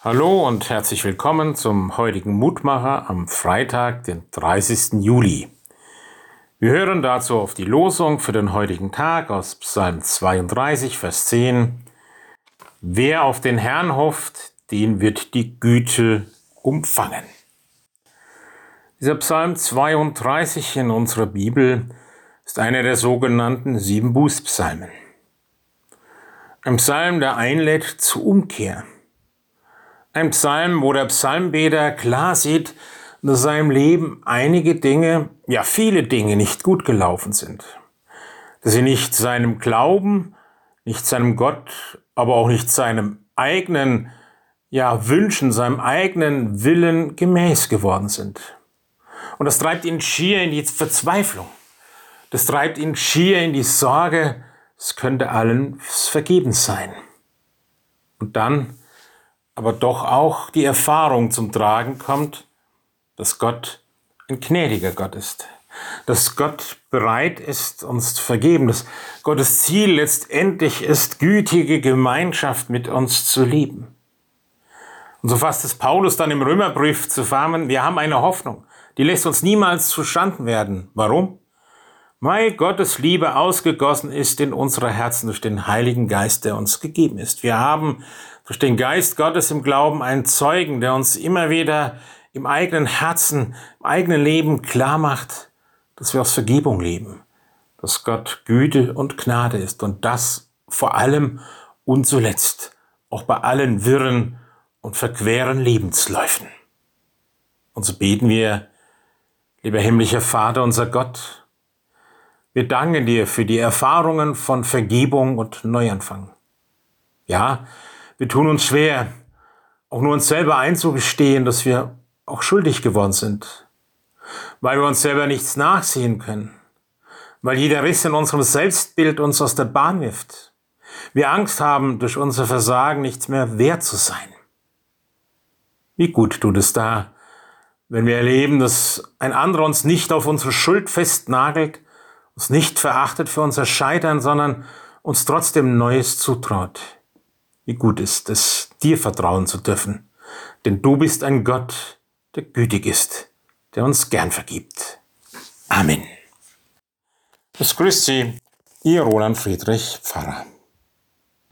Hallo und herzlich willkommen zum heutigen Mutmacher am Freitag, den 30. Juli. Wir hören dazu auf die Losung für den heutigen Tag aus Psalm 32, Vers 10. Wer auf den Herrn hofft, den wird die Güte umfangen. Dieser Psalm 32 in unserer Bibel ist einer der sogenannten sieben Bußpsalmen. Ein Psalm, der einlädt zur Umkehr ein Psalm, wo der Psalmbeter klar sieht, dass seinem Leben einige Dinge, ja viele Dinge nicht gut gelaufen sind. Dass sie nicht seinem Glauben, nicht seinem Gott, aber auch nicht seinem eigenen ja, Wünschen, seinem eigenen Willen gemäß geworden sind. Und das treibt ihn schier in die Verzweiflung. Das treibt ihn schier in die Sorge, es könnte allen vergebens sein. Und dann aber doch auch die Erfahrung zum Tragen kommt, dass Gott ein gnädiger Gott ist, dass Gott bereit ist, uns zu vergeben, dass Gottes Ziel letztendlich ist, gütige Gemeinschaft mit uns zu lieben. Und so fasst es Paulus dann im Römerbrief zusammen, wir haben eine Hoffnung, die lässt uns niemals zustanden werden. Warum? Weil Gottes Liebe ausgegossen ist in unsere Herzen durch den Heiligen Geist, der uns gegeben ist. Wir haben durch den Geist Gottes im Glauben einen Zeugen, der uns immer wieder im eigenen Herzen, im eigenen Leben klar macht, dass wir aus Vergebung leben, dass Gott Güte und Gnade ist und das vor allem und zuletzt auch bei allen wirren und verqueren Lebensläufen. Und so beten wir, lieber himmlischer Vater, unser Gott, wir danken dir für die Erfahrungen von Vergebung und Neuanfang. Ja, wir tun uns schwer, auch nur uns selber einzugestehen, dass wir auch schuldig geworden sind, weil wir uns selber nichts nachsehen können, weil jeder Riss in unserem Selbstbild uns aus der Bahn wirft. Wir Angst haben, durch unser Versagen nichts mehr wert zu sein. Wie gut tut es da, wenn wir erleben, dass ein anderer uns nicht auf unsere Schuld festnagelt, uns nicht verachtet für unser Scheitern, sondern uns trotzdem Neues zutraut. Wie gut ist es, dir vertrauen zu dürfen, denn du bist ein Gott, der gütig ist, der uns gern vergibt. Amen. Es grüßt Sie, Ihr Roland Friedrich Pfarrer.